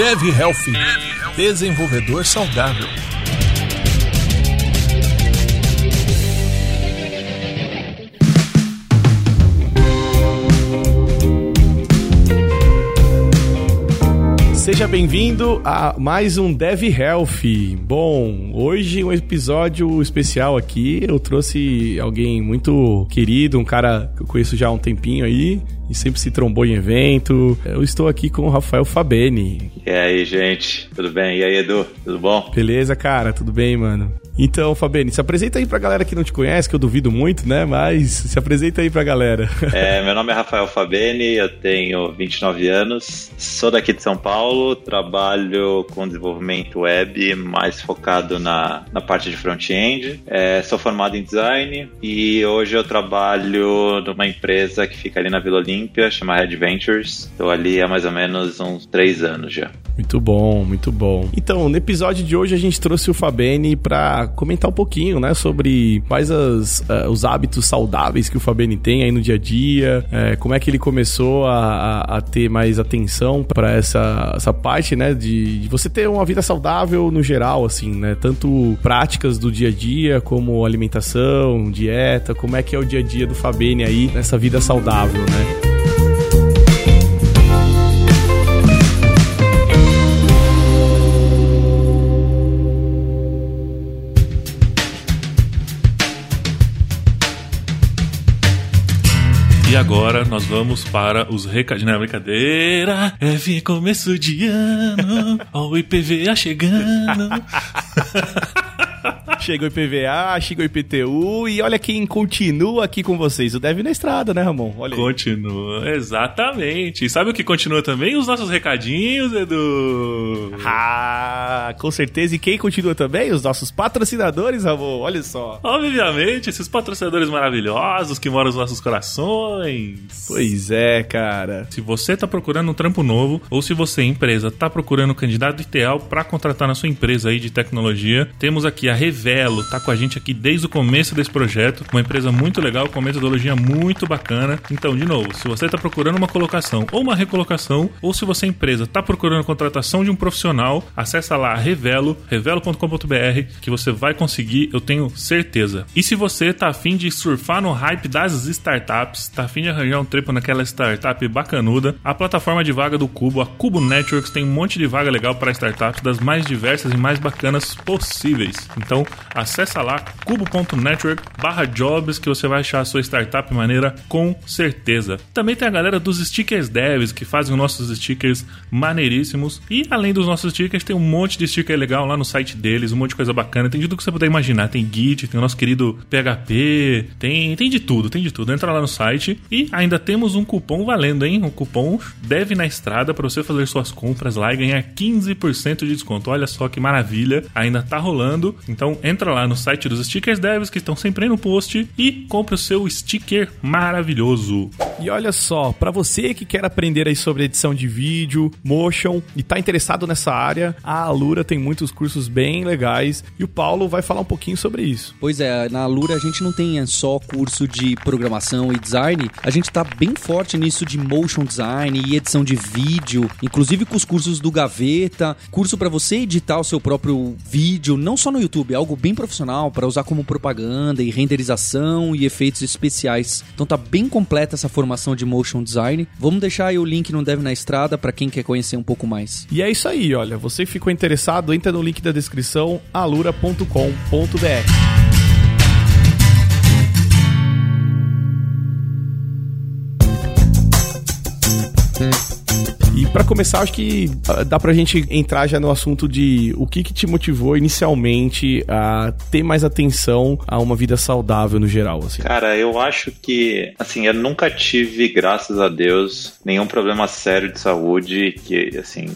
Dev Health, desenvolvedor saudável. Seja bem-vindo a mais um Dev Health. Bom, hoje um episódio especial aqui. Eu trouxe alguém muito querido, um cara que eu conheço já há um tempinho aí e sempre se trombou em evento. Eu estou aqui com o Rafael Fabeni. E aí, gente? Tudo bem? E aí, Edu? Tudo bom? Beleza, cara? Tudo bem, mano? Então, Fabeni, se apresenta aí pra galera que não te conhece, que eu duvido muito, né? Mas se apresenta aí pra galera. É, meu nome é Rafael Fabeni, eu tenho 29 anos, sou daqui de São Paulo, trabalho com desenvolvimento web, mais focado na, na parte de front-end. É, sou formado em design e hoje eu trabalho numa empresa que fica ali na Vila Olímpia, chama Red Ventures. Estou ali há mais ou menos uns três anos já. Muito bom, muito bom. Então, no episódio de hoje a gente trouxe o Fabeni para comentar um pouquinho, né, sobre quais as, uh, os hábitos saudáveis que o Fabeni tem aí no dia a dia, uh, como é que ele começou a, a, a ter mais atenção para essa, essa parte, né, de, de, você ter uma vida saudável no geral, assim, né, tanto práticas do dia a dia como alimentação, dieta, como é que é o dia a dia do Fabeni aí nessa vida saudável, né? Agora nós vamos para os recadinhos. Não é brincadeira. É começo de ano. Ó, o IPVA chegando. Chegou o IPVA, chegou o IPTU e olha quem continua aqui com vocês. O Deve na estrada, né, Ramon? Olha aí. Continua, exatamente. E sabe o que continua também? Os nossos recadinhos, Edu. Ah, com certeza. E quem continua também? Os nossos patrocinadores, Ramon. Olha só. Obviamente, esses patrocinadores maravilhosos que moram nos nossos corações. Pois é, cara. Se você tá procurando um trampo novo ou se você, empresa, tá procurando um candidato ideal para contratar na sua empresa aí de tecnologia, temos aqui a Revelo, tá com a gente aqui desde o começo desse projeto, uma empresa muito legal, com uma metodologia muito bacana. Então, de novo, se você está procurando uma colocação ou uma recolocação, ou se você, empresa, está procurando a contratação de um profissional, acessa lá Revelo, revelo.com.br, que você vai conseguir, eu tenho certeza. E se você está afim de surfar no hype das startups, está afim de arranjar um trepo naquela startup bacanuda, a plataforma de vaga do Cubo, a Cubo Networks, tem um monte de vaga legal para startups das mais diversas e mais bacanas possíveis. Então, acessa lá cubo.network jobs que você vai achar a sua startup maneira com certeza. Também tem a galera dos stickers devs que fazem os nossos stickers maneiríssimos. E além dos nossos stickers, tem um monte de sticker legal lá no site deles, um monte de coisa bacana. Tem tudo que você puder imaginar. Tem Git, tem o nosso querido PHP, tem, tem de tudo, tem de tudo. Entra lá no site e ainda temos um cupom valendo, hein? Um cupom deve na estrada para você fazer suas compras lá e ganhar 15% de desconto. Olha só que maravilha, ainda tá rolando. Então entra lá no site dos stickers devs que estão sempre aí no post e compre o seu sticker maravilhoso. E olha só, para você que quer aprender aí sobre edição de vídeo, motion e tá interessado nessa área, a Alura tem muitos cursos bem legais e o Paulo vai falar um pouquinho sobre isso. Pois é, na Alura a gente não tem só curso de programação e design, a gente tá bem forte nisso de motion design e edição de vídeo, inclusive com os cursos do Gaveta, curso para você editar o seu próprio vídeo, não só no YouTube YouTube, algo bem profissional para usar como propaganda e renderização e efeitos especiais. Então tá bem completa essa formação de motion design. Vamos deixar aí o link no Dev na Estrada para quem quer conhecer um pouco mais. E é isso aí, olha, você ficou interessado, entra no link da descrição alura.com.br. E para começar, acho que ah, dá pra gente entrar já no assunto de o que, que te motivou inicialmente a ter mais atenção a uma vida saudável no geral, assim. Cara, eu acho que, assim, eu nunca tive, graças a Deus, nenhum problema sério de saúde que, assim,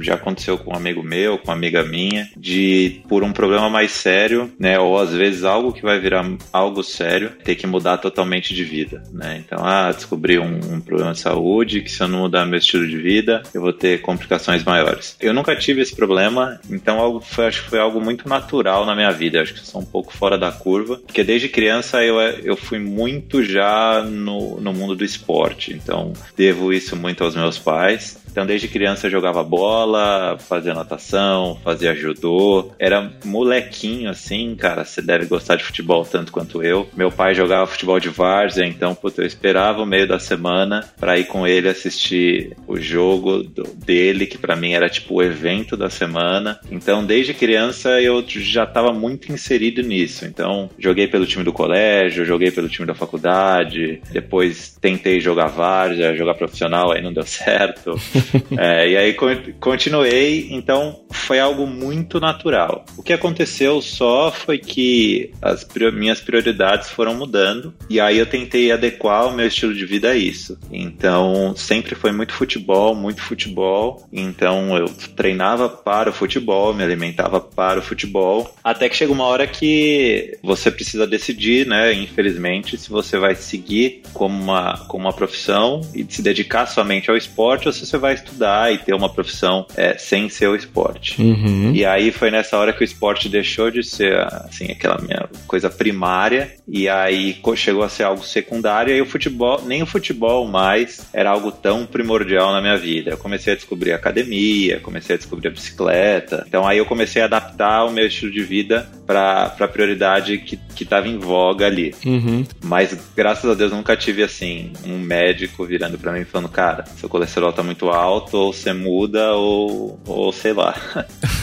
já aconteceu com um amigo meu, com uma amiga minha, de por um problema mais sério, né, ou às vezes algo que vai virar algo sério, ter que mudar totalmente de vida, né? Então, ah, descobri um, um problema de saúde que se eu não mudar meu estilo de vida vida, eu vou ter complicações maiores. Eu nunca tive esse problema, então foi, acho que foi algo muito natural na minha vida. Acho que sou um pouco fora da curva, porque desde criança eu, eu fui muito já no, no mundo do esporte, então devo isso muito aos meus pais Então, desde criança eu jogava bola, fazia natação, fazia judô. Era molequinho assim, cara. Você deve gostar de futebol tanto quanto eu. Meu pai jogava futebol de várzea, então, puta, eu esperava o meio da semana para ir com ele assistir o jogo do, dele, que para mim era tipo o evento da semana. Então, desde criança eu já estava muito inserido nisso. Então, joguei pelo time do colégio, joguei pelo time da faculdade, depois tentei jogar várzea, jogar profissional, aí não deu certo. é, e aí continuei, então foi algo muito natural. O que aconteceu só foi que as minhas prioridades foram mudando e aí eu tentei adequar o meu estilo de vida a isso. Então sempre foi muito futebol, muito futebol. Então eu treinava para o futebol, me alimentava para o futebol, até que chega uma hora que você precisa decidir, né? Infelizmente, se você vai seguir como uma, como uma profissão e se dedicar somente ao esporte ou se você vai estudar e ter uma profissão é, sem ser o esporte. Uhum. E aí foi nessa hora que o esporte deixou de ser assim aquela minha coisa primária e aí chegou a ser algo secundário e o futebol nem o futebol mais era algo tão primordial na minha vida. Eu comecei a descobrir a academia, comecei a descobrir a bicicleta. Então aí eu comecei a adaptar o meu estilo de vida para a prioridade que estava em voga ali. Uhum. Mas graças a Deus nunca tive assim um médico virando para mim falando, cara, seu colesterol tá muito alto, ou você muda, ou, ou sei lá.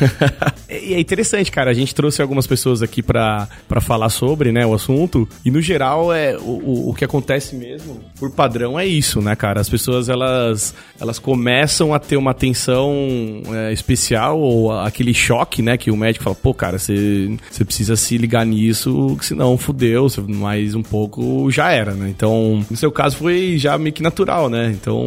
é interessante, cara. A gente trouxe algumas pessoas aqui para falar sobre né, o assunto. E no geral, é o, o, que acontece mesmo, por padrão, é isso, né, cara? As pessoas elas, elas começam a ter uma atenção é, especial ou aquele choque, né? Que o médico fala, pô, cara, você precisa se ligar nisso, senão fudeu, mais um pouco já era, né? Então, no seu caso foi já meio que natural, né? Então,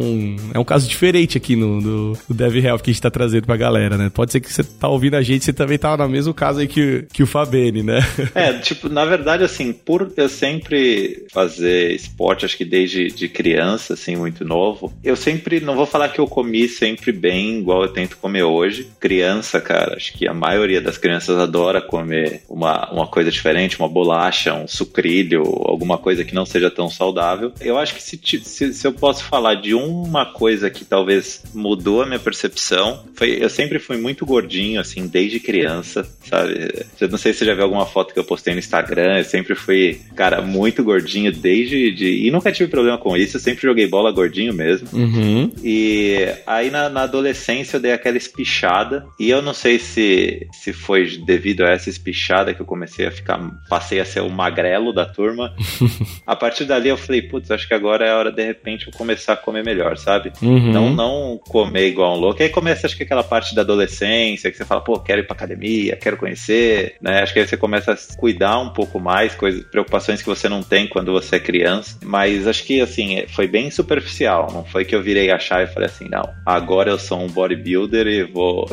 é um caso diferente aqui no, no, no Dev Health que a gente tá trazendo pra galera, né? Pode ser que você tá ouvindo a gente, você também tá no mesmo caso aí que, que o Fabene, né? É, tipo, na verdade, assim, por eu sempre fazer esporte, acho que desde de criança, assim, muito novo, eu sempre, não vou falar que eu comi sempre bem, igual eu tento comer hoje. Criança, cara, acho que a maioria das crianças adora comer uma, uma coisa diferente, uma bolacha, um sucrilho, alguma coisa que não seja tão saudável. Eu acho que se, se, se eu posso falar de uma coisa que talvez mudou a minha percepção, foi eu sempre fui muito gordinho, assim, desde criança, sabe? Eu não sei se você já viu alguma foto que eu postei no Instagram, eu sempre fui, cara, muito gordinho desde. De, e nunca tive problema com isso, eu sempre joguei bola gordinho mesmo. Uhum. E aí na, na adolescência eu dei aquela espichada, e eu não sei se, se foi devido a essa espichada que eu comecei a ficar, passei a ser o magrelo da turma. a partir dali eu falei, putz, acho que agora é a hora de repente eu começar a comer melhor, sabe? Uhum. Não, comer igual um louco. Aí começa, acho que aquela parte da adolescência, que você fala, pô, quero ir pra academia, quero conhecer, né? Acho que aí você começa a cuidar um pouco mais, coisas, preocupações que você não tem quando você é criança. Mas acho que, assim, foi bem superficial. Não foi que eu virei a chave e falei assim, não, agora eu sou um bodybuilder e vou,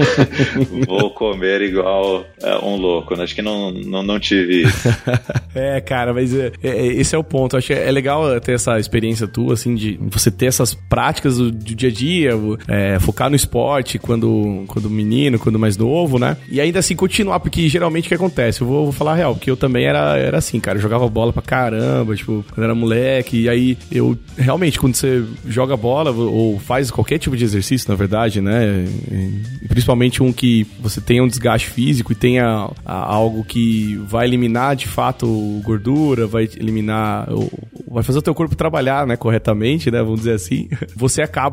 vou comer igual é, um louco. Acho que não, não, não tive isso. é, cara, mas é, é, esse é o ponto. Acho que é legal ter essa experiência tua, assim, de você ter essas práticas do dia a dia, é, focar no esporte quando, quando menino, quando mais novo, né? E ainda assim continuar, porque geralmente o que acontece? Eu vou, vou falar a real, porque eu também era, era assim, cara. Eu jogava bola pra caramba, tipo, quando era moleque. E aí eu realmente, quando você joga bola ou faz qualquer tipo de exercício, na verdade, né? Principalmente um que você tenha um desgaste físico e tenha algo que vai eliminar de fato gordura, vai eliminar, vai fazer o teu corpo trabalhar, né, corretamente, né? Vamos dizer assim. Você acaba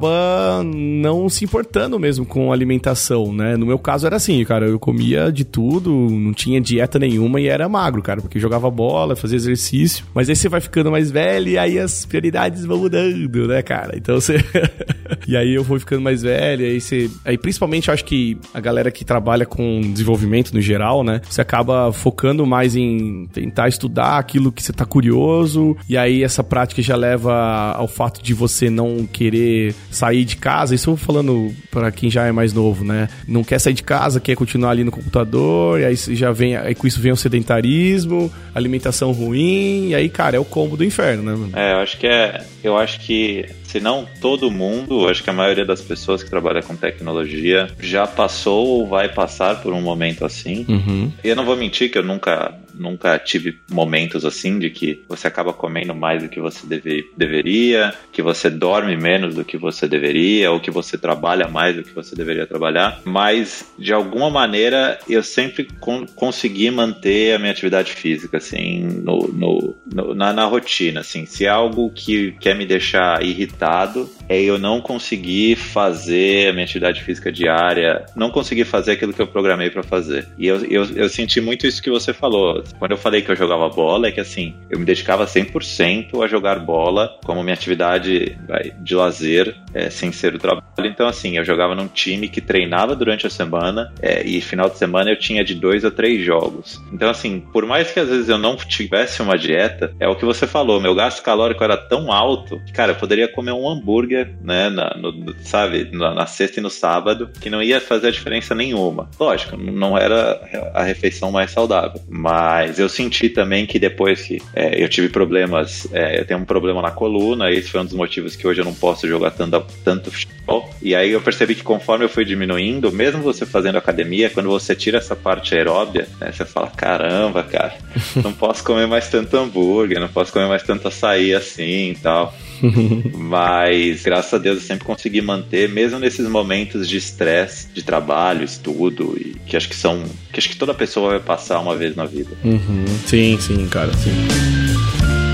não se importando mesmo com alimentação, né? No meu caso era assim, cara, eu comia de tudo, não tinha dieta nenhuma e era magro, cara, porque jogava bola, fazia exercício. Mas aí você vai ficando mais velho e aí as prioridades vão mudando, né, cara? Então você. e aí eu vou ficando mais velho, aí você. Aí principalmente eu acho que a galera que trabalha com desenvolvimento no geral, né? Você acaba focando mais em tentar estudar aquilo que você tá curioso, e aí essa prática já leva ao fato de você não querer sair de casa. Isso falando para quem já é mais novo, né? Não quer sair de casa, quer continuar ali no computador, e aí já vem, aí com isso vem o sedentarismo, alimentação ruim, e aí, cara, é o combo do inferno, né, mano? É, eu acho que é. Eu acho que se não todo mundo, acho que a maioria das pessoas que trabalha com tecnologia já passou ou vai passar por um momento assim. Uhum. E eu não vou mentir que eu nunca nunca tive momentos assim de que você acaba comendo mais do que você deve, deveria, que você dorme menos do que você deveria, ou que você trabalha mais do que você deveria trabalhar. Mas, de alguma maneira, eu sempre con consegui manter a minha atividade física, assim, no, no, no na, na, rotina, assim. Se é algo que quer me deixar irritado, é eu não conseguir fazer a minha atividade física diária, não conseguir fazer aquilo que eu programei para fazer. E eu, eu, eu senti muito isso que você falou. Quando eu falei que eu jogava bola, é que assim, eu me dedicava 100% a jogar bola como minha atividade de lazer, é, sem ser o trabalho. Então, assim, eu jogava num time que treinava durante a semana é, e final de semana eu tinha de dois a três jogos. Então, assim, por mais que às vezes eu não tivesse uma dieta, é o que você falou, meu gasto calórico era tão alto que, cara, eu poderia comer um hambúrguer, né, na, no, sabe, na, na sexta e no sábado, que não ia fazer diferença nenhuma. Lógico, não era a refeição mais saudável, mas eu senti também que depois que é, eu tive problemas, é, eu tenho um problema na coluna, esse foi um dos motivos que hoje eu não posso jogar tanto, tanto futebol, e aí eu percebi que conforme eu fui diminuindo, mesmo você fazendo academia, quando você tira essa parte aeróbia, né, você fala, caramba, cara, não posso comer mais tanto hambúrguer, não posso comer mais tanto açaí assim e tal. Mas, graças a Deus, eu sempre consegui manter, mesmo nesses momentos de estresse, de trabalho, estudo, e que acho que são. que acho que toda pessoa vai passar uma vez na vida. Uhum. Sim, sim, cara, sim.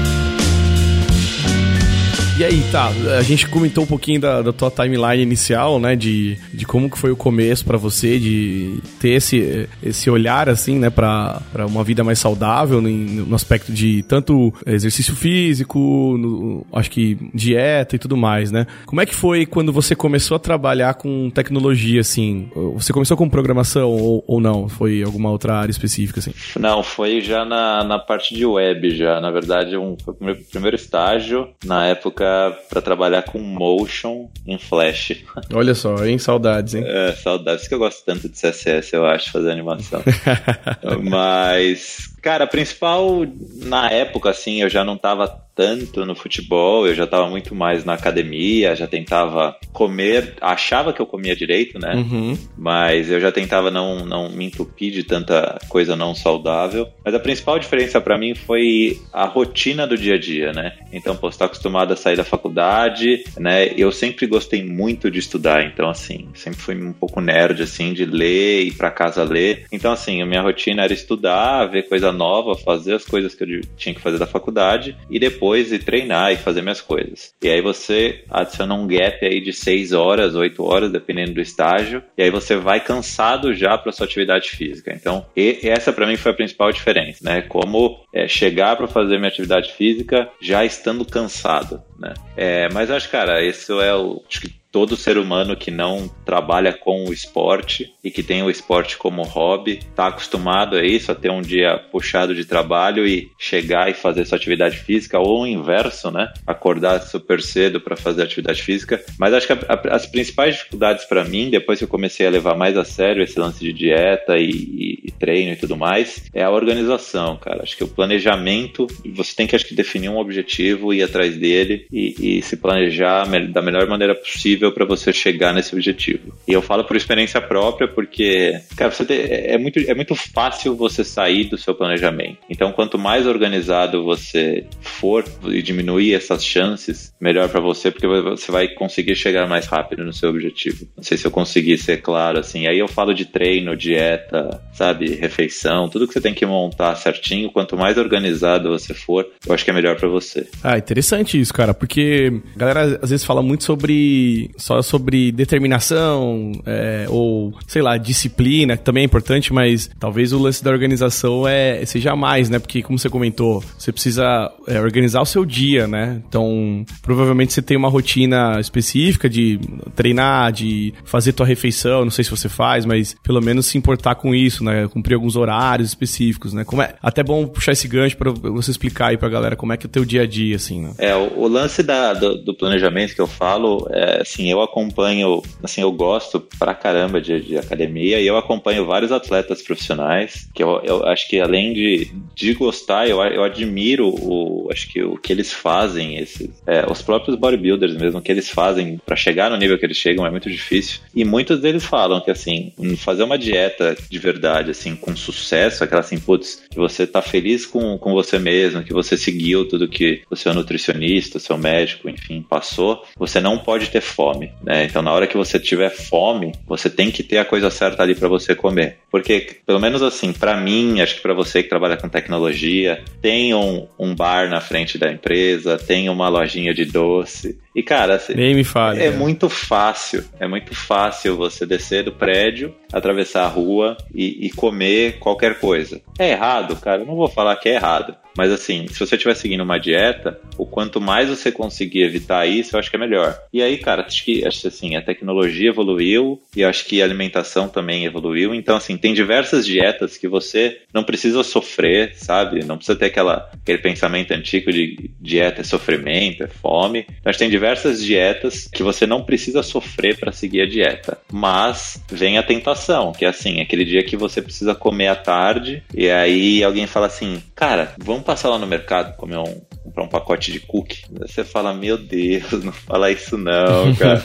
E aí, tá, a gente comentou um pouquinho da, da tua timeline inicial, né, de, de como que foi o começo para você, de ter esse, esse olhar, assim, né, pra, pra uma vida mais saudável, no, no aspecto de tanto exercício físico, no, acho que dieta e tudo mais, né. Como é que foi quando você começou a trabalhar com tecnologia, assim? Você começou com programação ou, ou não? Foi alguma outra área específica, assim? Não, foi já na, na parte de web, já. Na verdade, um, foi o primeiro, primeiro estágio, na época para trabalhar com motion em Flash. Olha só, hein? Saudades, hein? É, saudades que eu gosto tanto de CSS, eu acho, fazer animação. Mas, cara, a principal na época, assim, eu já não tava tanto no futebol, eu já estava muito mais na academia, já tentava comer, achava que eu comia direito, né? Uhum. Mas eu já tentava não, não me entupir de tanta coisa não saudável. Mas a principal diferença para mim foi a rotina do dia a dia, né? Então, pô, estar acostumado a sair da faculdade, né? Eu sempre gostei muito de estudar, então, assim, sempre fui um pouco nerd, assim, de ler, ir para casa ler. Então, assim, a minha rotina era estudar, ver coisa nova, fazer as coisas que eu tinha que fazer da faculdade e depois e treinar e fazer minhas coisas. E aí você adiciona um gap aí de 6 horas, 8 horas, dependendo do estágio, e aí você vai cansado já para sua atividade física. Então, essa para mim foi a principal diferença, né? Como é, chegar para fazer minha atividade física já estando cansado, né? É, mas acho, cara, isso é o acho que todo ser humano que não trabalha com o esporte e que tem o esporte como hobby está acostumado a isso, a ter um dia puxado de trabalho e chegar e fazer sua atividade física, ou o inverso, né? Acordar super cedo para fazer atividade física. Mas acho que a, a, as principais dificuldades para mim, depois que eu comecei a levar mais a sério esse lance de dieta e, e, e treino e tudo mais, é a organização, cara. Acho que o planejamento, você tem que acho que definir um objetivo, ir atrás dele e, e se planejar da melhor maneira possível possível para você chegar nesse objetivo. E eu falo por experiência própria porque, cara, você tem, é, muito, é muito fácil você sair do seu planejamento. Então, quanto mais organizado você for e diminuir essas chances, melhor para você, porque você vai conseguir chegar mais rápido no seu objetivo. Não sei se eu consegui ser claro assim. Aí eu falo de treino, dieta, sabe, refeição, tudo que você tem que montar certinho. Quanto mais organizado você for, eu acho que é melhor para você. Ah, interessante isso, cara, porque a galera às vezes fala muito sobre só sobre determinação é, ou, sei lá, disciplina, que também é importante, mas talvez o lance da organização é seja mais, né? Porque, como você comentou, você precisa é, organizar o seu dia, né? Então, provavelmente você tem uma rotina específica de treinar, de fazer tua refeição, não sei se você faz, mas pelo menos se importar com isso, né? Cumprir alguns horários específicos, né? Como é até bom puxar esse gancho para você explicar aí pra galera como é que é o teu dia a dia, assim, né? É, o, o lance da, do, do planejamento que eu falo, é, assim, eu acompanho, assim, eu gosto pra caramba de, de academia e eu acompanho vários atletas profissionais que eu, eu acho que além de, de gostar, eu, eu admiro o, acho que o que eles fazem, esses, é, os próprios bodybuilders mesmo, o que eles fazem para chegar no nível que eles chegam é muito difícil. E muitos deles falam que, assim, fazer uma dieta de verdade, assim, com sucesso, aquela assim, putz, que você tá feliz com, com você mesmo, que você seguiu tudo que o seu nutricionista, o seu médico, enfim, passou, você não pode ter fome, né? Então, na hora que você tiver fome, você tem que ter a coisa certa ali para você comer. Porque, pelo menos assim, para mim, acho que para você que trabalha com tecnologia, tem um, um bar na frente da empresa, tem uma lojinha de doce, e, cara, assim, Nem me fale, é cara. muito fácil. É muito fácil você descer do prédio, atravessar a rua e, e comer qualquer coisa. É errado, cara? Eu não vou falar que é errado. Mas assim, se você estiver seguindo uma dieta, o quanto mais você conseguir evitar isso, eu acho que é melhor. E aí, cara, acho que assim, a tecnologia evoluiu e acho que a alimentação também evoluiu. Então, assim, tem diversas dietas que você não precisa sofrer, sabe? Não precisa ter aquela, aquele pensamento antigo de dieta é sofrimento, é fome. Então, acho que tem diversas dietas que você não precisa sofrer para seguir a dieta. Mas vem a tentação, que é assim, aquele dia que você precisa comer à tarde e aí alguém fala assim, cara, vamos passar lá no mercado comer um comprar um pacote de cookie. Você fala, meu Deus, não fala isso não, cara.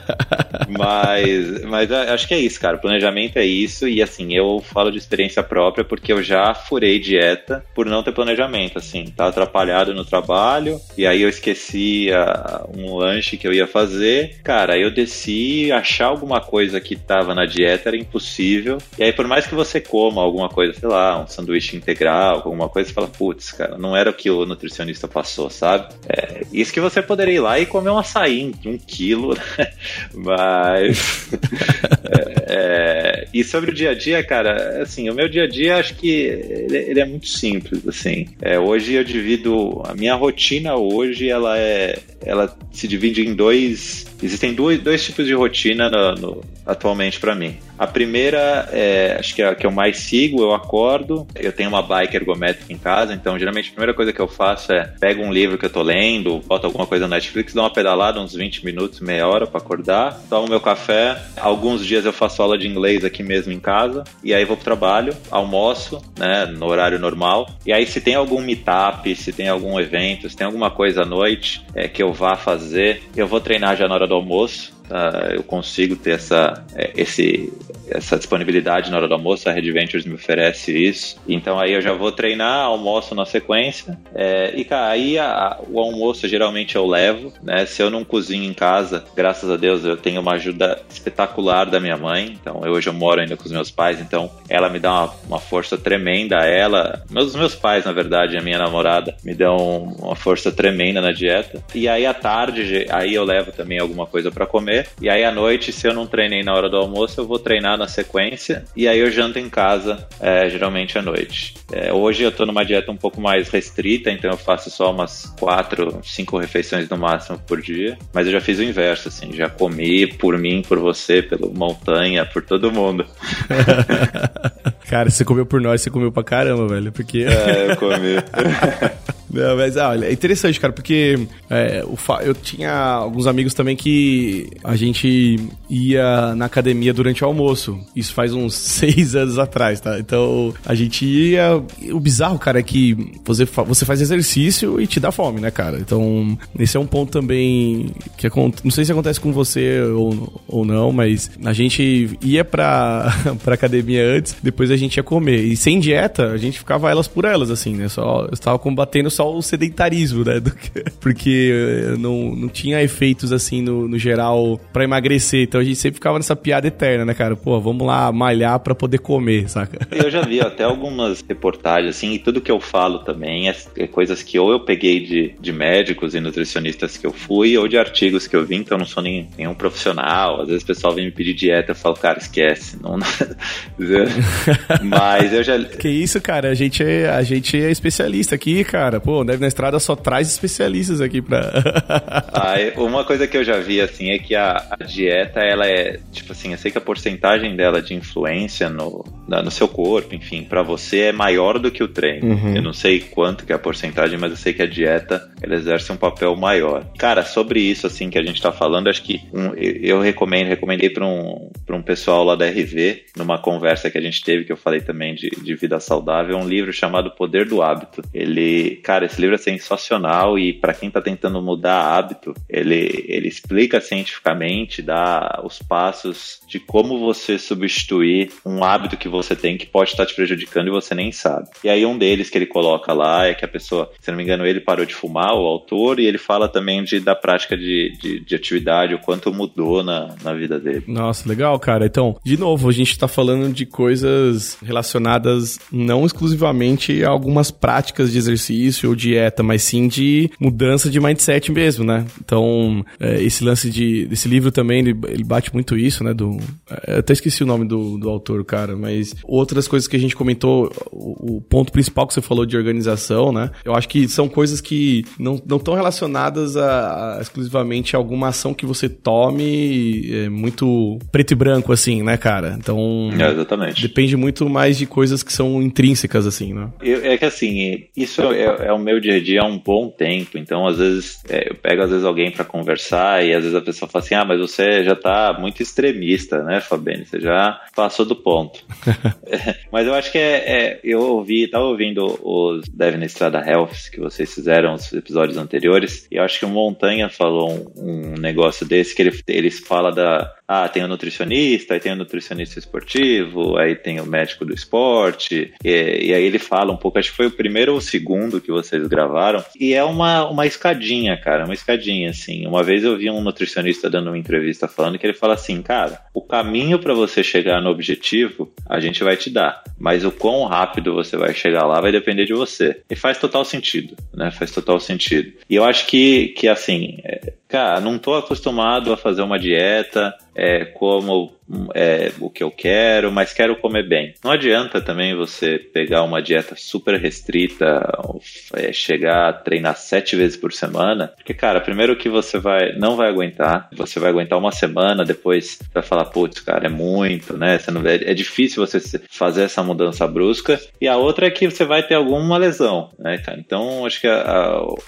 mas, mas acho que é isso, cara. Planejamento é isso e assim, eu falo de experiência própria porque eu já furei dieta por não ter planejamento, assim, tá atrapalhado no trabalho e aí eu esqueci a, um lanche que eu ia fazer. Cara, eu desci, achar alguma coisa que tava na dieta era impossível. E aí por mais que você coma alguma coisa, sei lá, um sanduíche integral, alguma coisa, você fala, putz, cara, não era o que o nutricionista passou, sabe? É, isso que você poderia ir lá e comer um açaí de um quilo, né? Mas. é, é, e sobre o dia a dia, cara, assim, o meu dia a dia acho que ele, ele é muito simples, assim. É, hoje eu divido. A minha rotina hoje, ela é. Ela se divide em dois. Existem dois, dois tipos de rotina no, no, atualmente para mim. A primeira, é, acho que é a que eu mais sigo, eu acordo, eu tenho uma bike ergométrica em casa, então geralmente a primeira coisa que eu faço é pego um livro que eu tô lendo, boto alguma coisa no Netflix, dou uma pedalada, uns 20 minutos, meia hora para acordar, tomo meu café. Alguns dias eu faço aula de inglês aqui mesmo em casa, e aí vou pro trabalho, almoço, né, no horário normal. E aí se tem algum meetup, se tem algum evento, se tem alguma coisa à noite é, que eu vá fazer, eu vou treinar já na hora do almoço. Uh, eu consigo ter essa, esse, essa disponibilidade na hora do almoço, a Red Ventures me oferece isso. Então aí eu já vou treinar, almoço na sequência. É, e cara, aí a, o almoço geralmente eu levo, né? Se eu não cozinho em casa, graças a Deus eu tenho uma ajuda espetacular da minha mãe. Então eu, hoje eu moro ainda com os meus pais, então ela me dá uma, uma força tremenda. Ela, meus, meus pais, na verdade, a minha namorada, me dão uma força tremenda na dieta. E aí à tarde, aí eu levo também alguma coisa para comer. E aí à noite, se eu não treinei na hora do almoço, eu vou treinar na sequência. E aí eu janto em casa, é, geralmente à noite. É, hoje eu tô numa dieta um pouco mais restrita, então eu faço só umas quatro, cinco refeições no máximo por dia. Mas eu já fiz o inverso, assim, já comi por mim, por você, pelo montanha, por todo mundo. Cara, você comeu por nós, você comeu pra caramba, velho. Porque. É, eu comi. Não, mas ah, olha, é interessante, cara, porque é, eu tinha alguns amigos também que a gente ia na academia durante o almoço. Isso faz uns seis anos atrás, tá? Então a gente ia. O bizarro, cara, é que você, fa... você faz exercício e te dá fome, né, cara? Então, esse é um ponto também que acontece. Não sei se acontece com você ou, ou não, mas a gente ia pra, pra academia antes, depois a gente ia comer. E sem dieta, a gente ficava elas por elas, assim, né? Só estava combatendo só o sedentarismo, né? Porque não, não tinha efeitos assim no, no geral para emagrecer. Então a gente sempre ficava nessa piada eterna, né, cara? Pô, vamos lá malhar para poder comer, saca? Eu já vi até algumas reportagens, assim, e tudo que eu falo também é, é coisas que ou eu peguei de, de médicos e nutricionistas que eu fui, ou de artigos que eu vi, então eu não sou nem, nenhum profissional. Às vezes o pessoal vem me pedir dieta, eu falo, cara, esquece. Não... Mas eu já. Que isso, cara? A gente é, a gente é especialista aqui, cara. Pô, Deve na Estrada só traz especialistas aqui pra. ah, uma coisa que eu já vi, assim, é que a, a, dieta, ela é, tipo assim, eu sei que a porcentagem dela de influência no, na, no seu corpo, enfim, para você é maior do que o treino. Uhum. Eu não sei quanto que é a porcentagem, mas eu sei que a dieta, ela exerce um papel maior. Cara, sobre isso, assim, que a gente tá falando, acho que um, eu, recomendo, recomendei para um, pra um pessoal lá da RV, numa conversa que a gente teve, que eu falei também de, de vida saudável, um livro chamado Poder do Hábito. Ele, cara, esse livro é sensacional e para quem está tentando mudar hábito, ele, ele explica cientificamente, dá os passos de como você substituir um hábito que você tem que pode estar te prejudicando e você nem sabe. E aí um deles que ele coloca lá é que a pessoa, se não me engano, ele parou de fumar, o autor, e ele fala também de, da prática de, de, de atividade, o quanto mudou na, na vida dele. Nossa, legal, cara. Então, de novo, a gente está falando de coisas relacionadas não exclusivamente a algumas práticas de exercício ou dieta, mas sim de mudança de mindset mesmo, né? Então, é, esse lance de, desse livro também, ele, ele, bate muito isso, né? Do, é, eu até esqueci o nome do, do autor, cara, mas outras coisas que a gente comentou, o, o, ponto principal que você falou de organização, né? Eu acho que são coisas que não estão relacionadas a, a, exclusivamente a alguma ação que você tome é, muito preto e branco, assim, né, cara? Então, é, exatamente. depende muito mais de coisas que são intrínsecas, assim, né? Eu, é que assim, isso é, é o meu dia a dia há um bom tempo, então às vezes é, eu pego às vezes alguém para conversar e às vezes a pessoa fala assim, ah, mas você já tá muito extremista, né, Fabiane? Você já passou do ponto. mas eu acho que é, é, eu ouvi, tava ouvindo os Devin Estrada Health que vocês fizeram os episódios anteriores e eu acho que o Montanha falou um, um negócio desse que ele, eles fala da ah, tem o nutricionista, aí tem o nutricionista esportivo, aí tem o médico do esporte, e, e, aí ele fala um pouco, acho que foi o primeiro ou o segundo que vocês gravaram, e é uma, uma escadinha, cara, uma escadinha, assim. Uma vez eu vi um nutricionista dando uma entrevista falando que ele fala assim, cara, o caminho para você chegar no objetivo, a gente vai te dar, mas o quão rápido você vai chegar lá vai depender de você. E faz total sentido, né? Faz total sentido. E eu acho que, que assim, é, cara, não tô acostumado a fazer uma dieta, é, como é, o que eu quero, mas quero comer bem. Não adianta também você pegar uma dieta super restrita, é, chegar a treinar sete vezes por semana, porque, cara, primeiro que você vai não vai aguentar, você vai aguentar uma semana, depois vai falar, putz, cara, é muito, né? Você não, é, é difícil você fazer essa mudança brusca, e a outra é que você vai ter alguma lesão, né, cara? Então, acho que,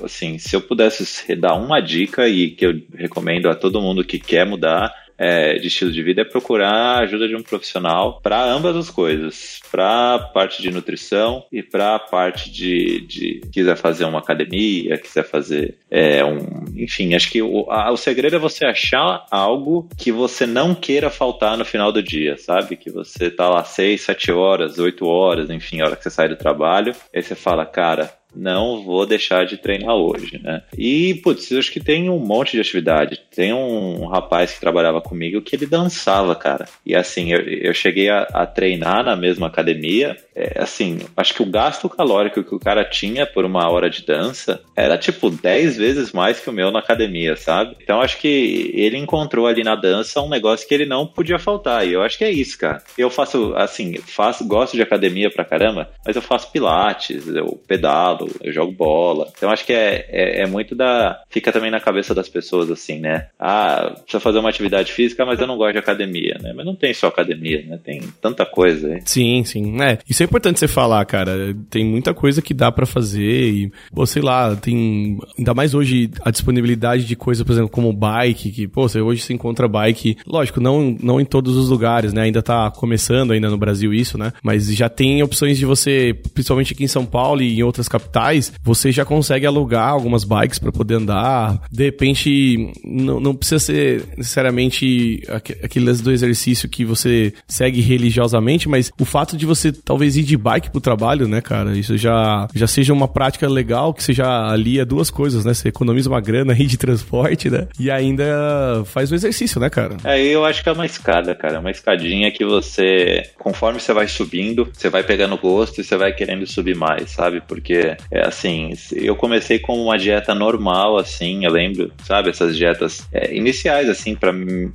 assim, se eu pudesse dar uma dica e que eu recomendo a todo mundo que quer mudar, é, de estilo de vida é procurar a ajuda de um profissional para ambas as coisas, para a parte de nutrição e para a parte de, de quiser fazer uma academia, quiser fazer é, um, enfim, acho que o, a, o segredo é você achar algo que você não queira faltar no final do dia, sabe? Que você tá lá seis, sete horas, oito horas, enfim, a hora que você sai do trabalho, aí você fala, cara, não vou deixar de treinar hoje, né? E, putz, acho que tem um monte de atividade. Tem um rapaz que trabalhava comigo que ele dançava, cara. E assim, eu, eu cheguei a, a, treinar na mesma academia. É, assim, acho que o gasto calórico que o cara tinha por uma hora de dança era tipo 10 vezes mais que o meu na academia, sabe? Então acho que ele encontrou ali na dança um negócio que ele não podia faltar. E eu acho que é isso, cara. Eu faço, assim, faço, gosto de academia pra caramba, mas eu faço pilates, eu pedalo, eu jogo bola. Então acho que é, é, é, muito da. Fica também na cabeça das pessoas assim, né? Ah, precisa fazer uma atividade física, mas eu não gosto de academia, né? Mas não tem só academia, né? Tem tanta coisa aí. Sim, sim. É, isso é importante você falar, cara. Tem muita coisa que dá para fazer e, ou sei lá, tem. Ainda mais hoje a disponibilidade de coisa, por exemplo, como bike, que, pô, você hoje se encontra bike. Lógico, não, não em todos os lugares, né? Ainda tá começando ainda no Brasil isso, né? Mas já tem opções de você, principalmente aqui em São Paulo e em outras capitais, você já consegue alugar algumas bikes para poder andar. De repente, não, não precisa ser necessariamente aqueles do exercício que você segue religiosamente, mas o fato de você talvez ir de bike pro trabalho, né, cara, isso já, já seja uma prática legal, que você já alia duas coisas, né? Você economiza uma grana aí de transporte, né? E ainda faz o exercício, né, cara? É, eu acho que é uma escada, cara. Uma escadinha que você, conforme você vai subindo, você vai pegando gosto e você vai querendo subir mais, sabe? Porque é assim, eu comecei com uma dieta normal, assim, eu lembro, sabe, essas dietas é, iniciais, assim, para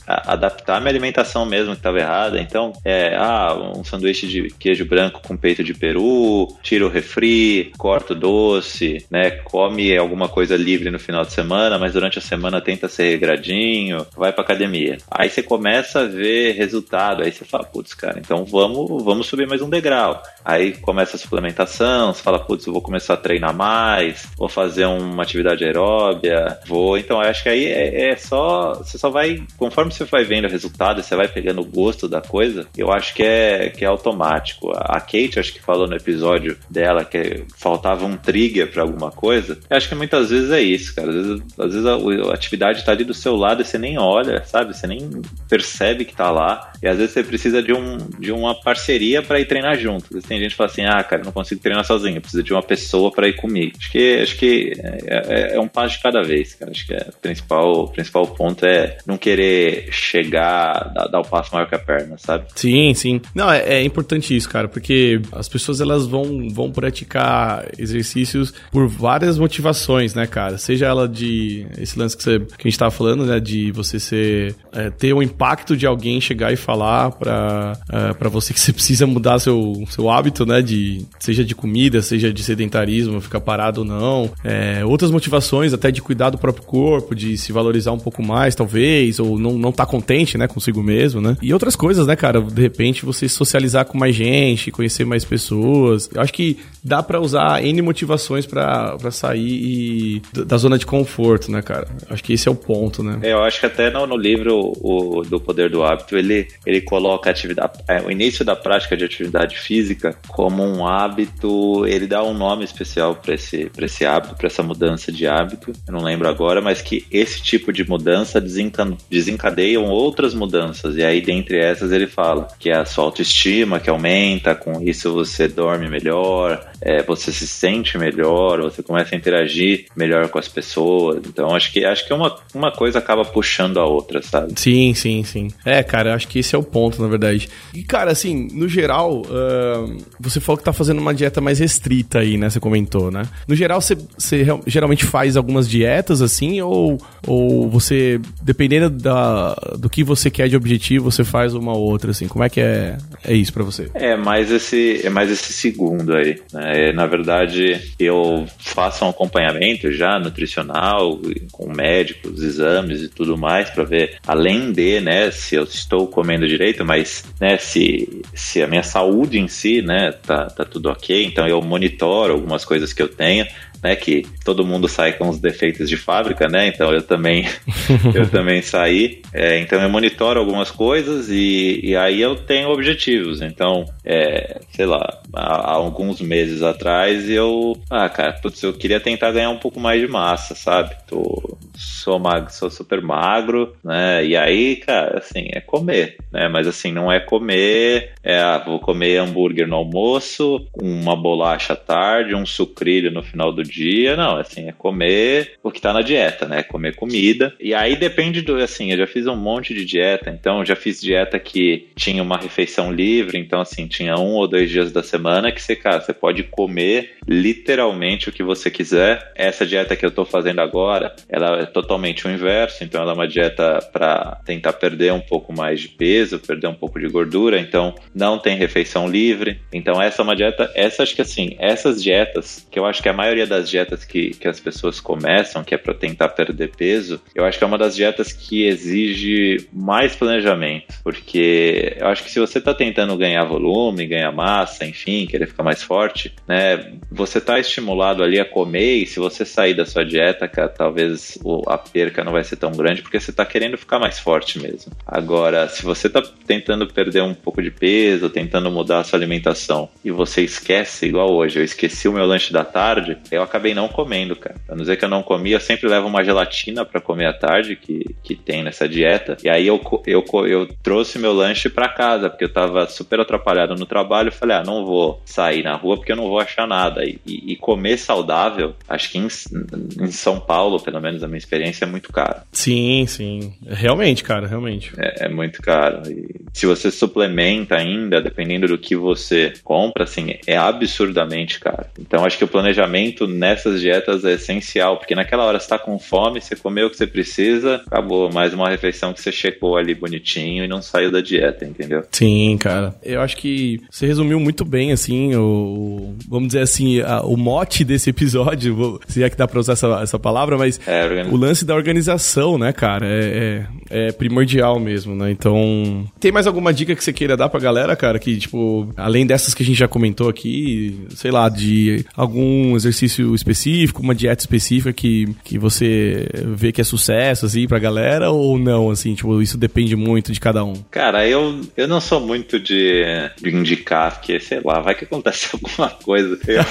adaptar a minha alimentação mesmo que estava errada. Então, é, ah, um sanduíche de queijo branco com com peito de peru, tira o refri, corta o doce, né? Come alguma coisa livre no final de semana, mas durante a semana tenta ser regradinho, vai pra academia. Aí você começa a ver resultado, aí você fala, putz, cara, então vamos, vamos subir mais um degrau. Aí começa a suplementação, você fala, putz, eu vou começar a treinar mais, vou fazer uma atividade aeróbia, vou. Então, acho que aí é, é só. Você só vai. Conforme você vai vendo o resultado, você vai pegando o gosto da coisa, eu acho que é, que é automático. A Kate, acho que falou no episódio dela que faltava um trigger para alguma coisa. Eu acho que muitas vezes é isso, cara. Às vezes, às vezes a, a atividade tá ali do seu lado e você nem olha, sabe? Você nem percebe que tá lá. E às vezes você precisa de, um, de uma parceria para ir treinar junto. Às vezes tem gente que fala assim: ah, cara, eu não consigo treinar sozinho, preciso de uma pessoa para ir comigo. Acho que, acho que é, é, é, um passo de cada vez, cara. Acho que é, o, principal, o principal ponto é não querer chegar, dar, dar o passo maior que a perna, sabe? Sim, sim. Não, é, é importante isso, cara, porque as pessoas elas vão, vão praticar exercícios por várias motivações, né, cara? Seja ela de. Esse lance que, você, que a gente tava falando, né? De você ser. É, ter o impacto de alguém chegar e falar para uh, para você que você precisa mudar seu, seu hábito, né? De, seja de comida, seja de sedentarismo, ficar parado ou não. É, outras motivações, até de cuidar do próprio corpo, de se valorizar um pouco mais, talvez, ou não, não tá contente, né? Consigo mesmo, né? E outras coisas, né, cara? De repente você socializar com mais gente, conhecer mais pessoas. Eu acho que dá para usar N motivações para sair e, da zona de conforto, né, cara? Acho que esse é o ponto, né? É, eu acho que até no, no livro o, do Poder do Hábito, ele, ele coloca atividade, é, o início da prática de atividade física como um hábito, ele dá um nome especial para esse, esse hábito, para essa mudança de hábito, eu não lembro agora, mas que esse tipo de mudança desencadeiam outras mudanças, e aí dentre essas ele fala que é a sua autoestima que aumenta, com isso você dorme melhor, é, você se sente melhor, você começa a interagir melhor com as pessoas, então acho que acho que uma, uma coisa acaba puxando a outra, sabe? Sim, sim, sim. É, cara, acho que esse é o ponto, na verdade. E, cara, assim, no geral, uh, você falou que tá fazendo uma dieta mais restrita aí, né? Você comentou, né? No geral, você, você geralmente faz algumas dietas, assim, ou, ou você, dependendo da, do que você quer de objetivo, você faz uma ou outra, assim? Como é que é, é isso para você? É mais esse, é mais esse segundo aí, né? É, na verdade, eu faço um acompanhamento já nutricional, com médicos, exames e tudo mais, para ver, além de, né, se eu estou comendo direito, mas né, se, se a minha saúde em si, né, tá, tá tudo ok, então eu monitoro algumas coisas que eu tenho, né, que todo mundo sai com os defeitos de fábrica, né, então eu também, eu também saí, é, então eu monitoro algumas coisas e, e aí eu tenho objetivos, então, é, sei lá, há, há, alguns meses atrás eu, ah, cara, putz, eu queria tentar ganhar um pouco mais de massa, sabe, Tô, sou magro, sou super magro, né, e aí, cara, assim, é comer, né, mas assim, não é comer, é, ah, vou comer hambúrguer no almoço, uma bolacha à tarde, um sucrilho no final do dia, não, assim, é comer o que tá na dieta, né? Comer comida. E aí depende do, assim, eu já fiz um monte de dieta, então já fiz dieta que tinha uma refeição livre, então assim, tinha um ou dois dias da semana que você, cara, você pode comer literalmente o que você quiser. Essa dieta que eu tô fazendo agora, ela é totalmente o inverso, então ela é uma dieta para tentar perder um pouco mais de peso, perder um pouco de gordura, então não tem refeição livre. Então essa é uma dieta, essa acho que assim, essas dietas, que eu acho que a maioria das das dietas que, que as pessoas começam, que é para tentar perder peso, eu acho que é uma das dietas que exige mais planejamento, porque eu acho que se você está tentando ganhar volume, ganhar massa, enfim, querer ficar mais forte, né, você está estimulado ali a comer e se você sair da sua dieta, cara, talvez a perca não vai ser tão grande porque você está querendo ficar mais forte mesmo. Agora, se você está tentando perder um pouco de peso, tentando mudar a sua alimentação e você esquece, igual hoje, eu esqueci o meu lanche da tarde, eu acabei não comendo, cara. Pra não dizer que eu não comi, eu sempre levo uma gelatina para comer à tarde, que, que tem nessa dieta. E aí eu, eu, eu trouxe meu lanche para casa, porque eu tava super atrapalhado no trabalho. Falei, ah, não vou sair na rua porque eu não vou achar nada. E, e comer saudável, acho que em, em, São Paulo, pelo menos a minha experiência, é muito caro. Sim, sim. Realmente, cara, realmente. É, é muito caro. E se você suplementa ainda, dependendo do que você compra, assim, é absurdamente caro. Então acho que o planejamento nessas dietas é essencial, porque naquela hora você tá com fome, você comeu o que você precisa, acabou mais uma refeição que você checou ali bonitinho e não saiu da dieta, entendeu? Sim, cara. Eu acho que você resumiu muito bem, assim, o, vamos dizer assim, a, o mote desse episódio, se é que dá pra usar essa, essa palavra, mas é, o lance da organização, né, cara, é, é, é, primordial mesmo, né? Então, tem mais alguma dica que você queira dar pra galera, cara, que, tipo, além dessas que a gente já comentou aqui, sei lá, de algum exercício específico, uma dieta específica que, que você vê que é sucesso, assim, pra galera, ou não, assim, tipo, isso depende muito de cada um? Cara, eu, eu não sou muito de, de indicar, porque, sei lá, vai que acontece alguma coisa. Eu,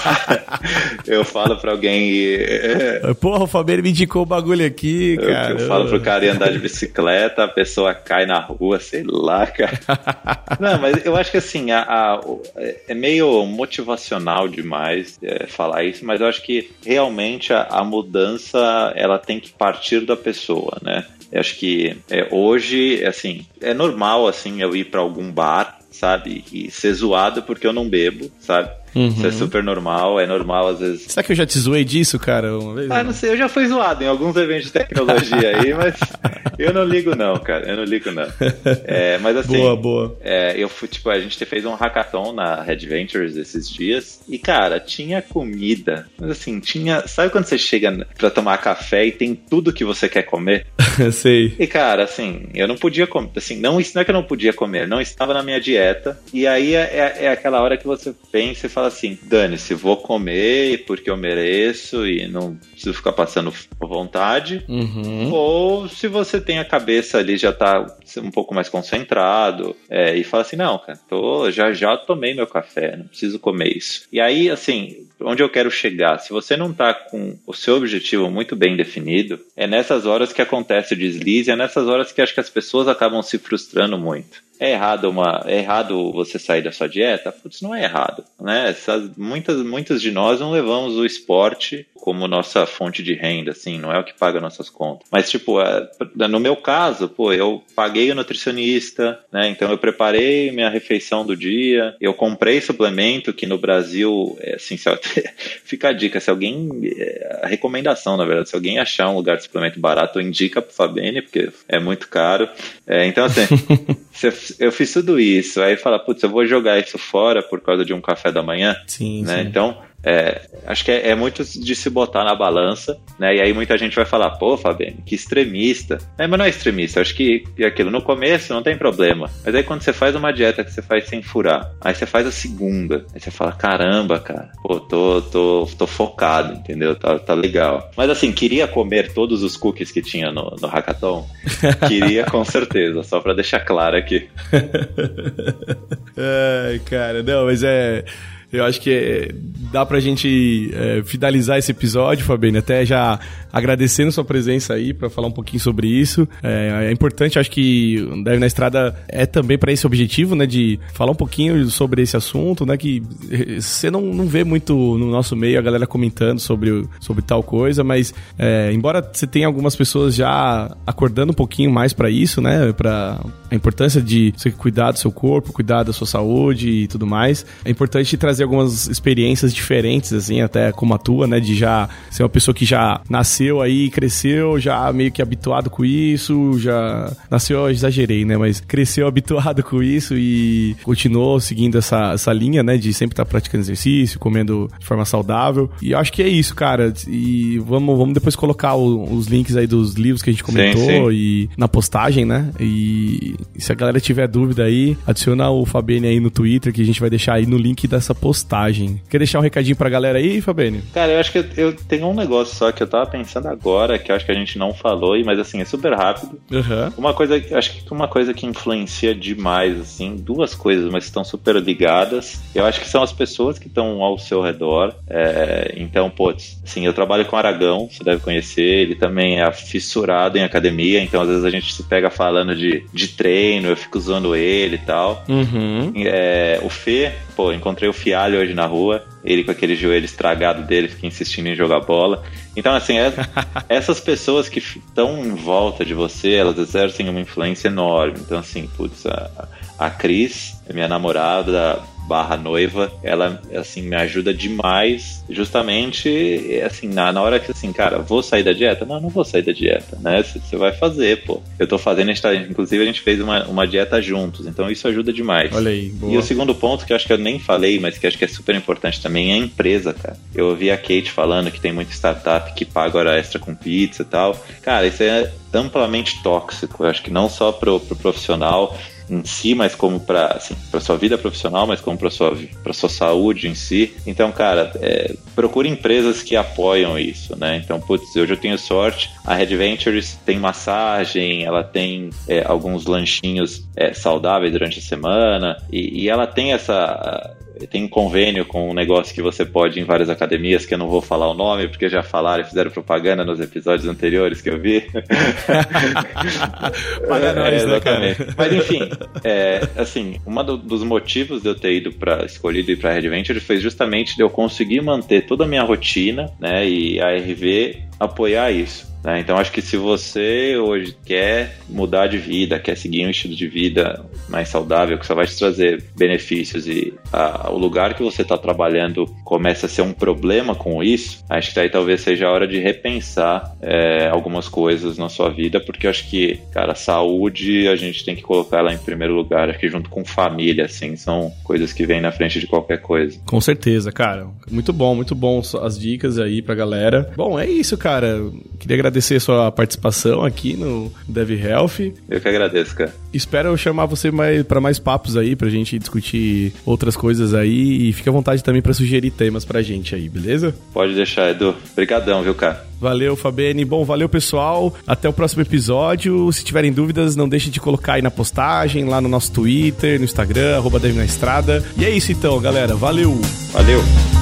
eu falo pra alguém e... Porra, o Fabiano me indicou o bagulho aqui, cara. Eu, eu falo pro cara ir andar de bicicleta, a pessoa cai na rua, sei lá, cara. Não, mas eu acho que assim, a, a, é meio motivacional demais é, falar isso, mas eu acho que realmente a, a mudança ela tem que partir da pessoa, né? Eu acho que é, hoje, assim, é normal assim eu ir para algum bar, sabe, e ser zoado porque eu não bebo, sabe? Uhum. Isso é super normal, é normal às vezes. Será que eu já te zoei disso, cara, uma vez? Ah, não sei, eu já fui zoado em alguns eventos de tecnologia aí, mas eu não ligo não, cara, eu não ligo não. É, mas assim, boa, boa. É, eu fui, tipo, a gente fez um hackathon na Red Ventures esses dias e, cara, tinha comida, mas assim, tinha, sabe quando você chega pra tomar café e tem tudo que você quer comer? sei. E, cara, assim, eu não podia comer, assim, não, não é que eu não podia comer, não estava na minha dieta, e aí é, é, é aquela hora que você pensa e fala fala assim: dane-se, vou comer porque eu mereço e não preciso ficar passando vontade. Uhum. Ou se você tem a cabeça ali, já tá um pouco mais concentrado é, e fala assim: não, cara, tô, já já tomei meu café, não preciso comer isso. E aí, assim, onde eu quero chegar? Se você não tá com o seu objetivo muito bem definido, é nessas horas que acontece o deslize, é nessas horas que acho que as pessoas acabam se frustrando muito. É errado uma, é errado você sair da sua dieta? Putz, não é errado, né? Essas, muitas, muitas de nós não levamos o esporte como nossa fonte de renda, assim, não é o que paga nossas contas. Mas, tipo, é, no meu caso, pô, eu paguei o nutricionista, né? Então eu preparei minha refeição do dia, eu comprei suplemento, que no Brasil, é, assim, se, fica a dica, se alguém, é, a recomendação, na verdade, se alguém achar um lugar de suplemento barato, indica pro Fabene, porque é muito caro. É, então, assim, eu fiz tudo isso, aí fala, putz, eu vou jogar isso fora por causa de um café da manhã, sim, né? Sim. Então, é, acho que é, é, muito de se botar na balança, né? E aí muita gente vai falar, pô, Fabiano, que extremista. É, mas não é extremista, acho que é aquilo, no começo não tem problema. Mas aí quando você faz uma dieta que você faz sem furar, aí você faz a segunda, aí você fala, caramba, cara, pô, tô, tô, tô focado, entendeu? Tá, tá legal. Mas assim, queria comer todos os cookies que tinha no, no hackathon? queria com certeza, só pra deixar claro aqui. Ai, cara, não, mas é. Eu acho que é, dá pra gente é, finalizar esse episódio, Fabiano, até já agradecendo sua presença aí para falar um pouquinho sobre isso. É, é, importante, acho que Deve na Estrada é também para esse objetivo, né, de falar um pouquinho sobre esse assunto, né, que você não, não vê muito no nosso meio a galera comentando sobre, sobre tal coisa, mas é, embora você tenha algumas pessoas já acordando um pouquinho mais para isso, né, para a importância de você cuidar do seu corpo, cuidar da sua saúde e tudo mais, é importante trazer trazer algumas experiências diferentes, assim, até como a tua, né? De já ser uma pessoa que já nasceu aí, cresceu, já meio que habituado com isso, já nasceu, exagerei, né? Mas cresceu habituado com isso e continuou seguindo essa, essa linha, né? De sempre estar tá praticando exercício, comendo de forma saudável. E eu acho que é isso, cara. E vamos, vamos depois colocar o, os links aí dos livros que a gente comentou sim, sim. e na postagem, né? E, e se a galera tiver dúvida aí, adiciona o Fabene aí no Twitter, que a gente vai deixar aí no link dessa postagem postagem. Quer deixar um recadinho pra galera aí, Fabene? Cara, eu acho que eu, eu, tenho um negócio só que eu tava pensando agora, que eu acho que a gente não falou, mas assim, é super rápido. Uhum. Uma coisa, acho que uma coisa que influencia demais, assim, duas coisas, mas estão super ligadas. Eu acho que são as pessoas que estão ao seu redor. É, então, pô, assim, eu trabalho com o Aragão, você deve conhecer, ele também é fissurado em academia, então às vezes a gente se pega falando de, de treino, eu fico usando ele e tal. Uhum. É, o Fê, pô, encontrei o Fialho hoje na rua, ele com aquele joelho estragado dele, fica insistindo em jogar bola. Então, assim, é, essas pessoas que estão em volta de você, elas exercem uma influência enorme. Então, assim, putz, a, a Cris, minha namorada, barra noiva, ela, assim, me ajuda demais, justamente, assim, na, na hora que, assim, cara, vou sair da dieta? Não, não vou sair da dieta, né? Você vai fazer, pô. Eu tô fazendo, a gente tá, inclusive a gente fez uma, uma dieta juntos, então isso ajuda demais. Olha aí, boa. E o segundo ponto, que eu acho que eu nem falei, mas que acho que é super importante também, é a empresa, cara. Eu ouvi a Kate falando que tem muita startup que paga hora extra com pizza e tal. Cara, isso é amplamente tóxico. Eu acho que não só pro, pro profissional, em si, mas como para assim, sua vida profissional, mas como para sua para sua saúde em si. Então, cara, é, procure empresas que apoiam isso, né? Então, putz, hoje eu tenho sorte. A Red Ventures tem massagem, ela tem é, alguns lanchinhos é, saudáveis durante a semana e, e ela tem essa tem um convênio com um negócio que você pode ir em várias academias, que eu não vou falar o nome, porque já falaram e fizeram propaganda nos episódios anteriores que eu vi. Paga nós, é, né, cara? Mas enfim, é, assim, um do, dos motivos de eu ter ido para escolhido ir para Red Venture foi justamente de eu conseguir manter toda a minha rotina, né, e a RV apoiar isso. Né? Então acho que se você hoje quer mudar de vida, quer seguir um estilo de vida mais saudável, que só vai te trazer benefícios e a, o lugar que você está trabalhando começa a ser um problema com isso, acho que aí talvez seja a hora de repensar é, algumas coisas na sua vida, porque acho que, cara, saúde a gente tem que colocar ela em primeiro lugar, aqui junto com família, assim, são coisas que vêm na frente de qualquer coisa. Com certeza, cara. Muito bom, muito bom as dicas aí pra galera. Bom, é isso, cara. Queria agradecer a sua participação aqui no Dev Health. Eu que agradeço, cara. Espero chamar você mais, para mais papos aí, pra gente discutir outras coisas aí. E fique à vontade também para sugerir temas pra gente aí, beleza? Pode deixar, Edu. Obrigadão, viu, cara? Valeu, Fabene. Bom, valeu, pessoal. Até o próximo episódio. Se tiverem dúvidas, não deixem de colocar aí na postagem, lá no nosso Twitter, no Instagram, arroba Dev na Estrada. E é isso então, galera. Valeu! Valeu!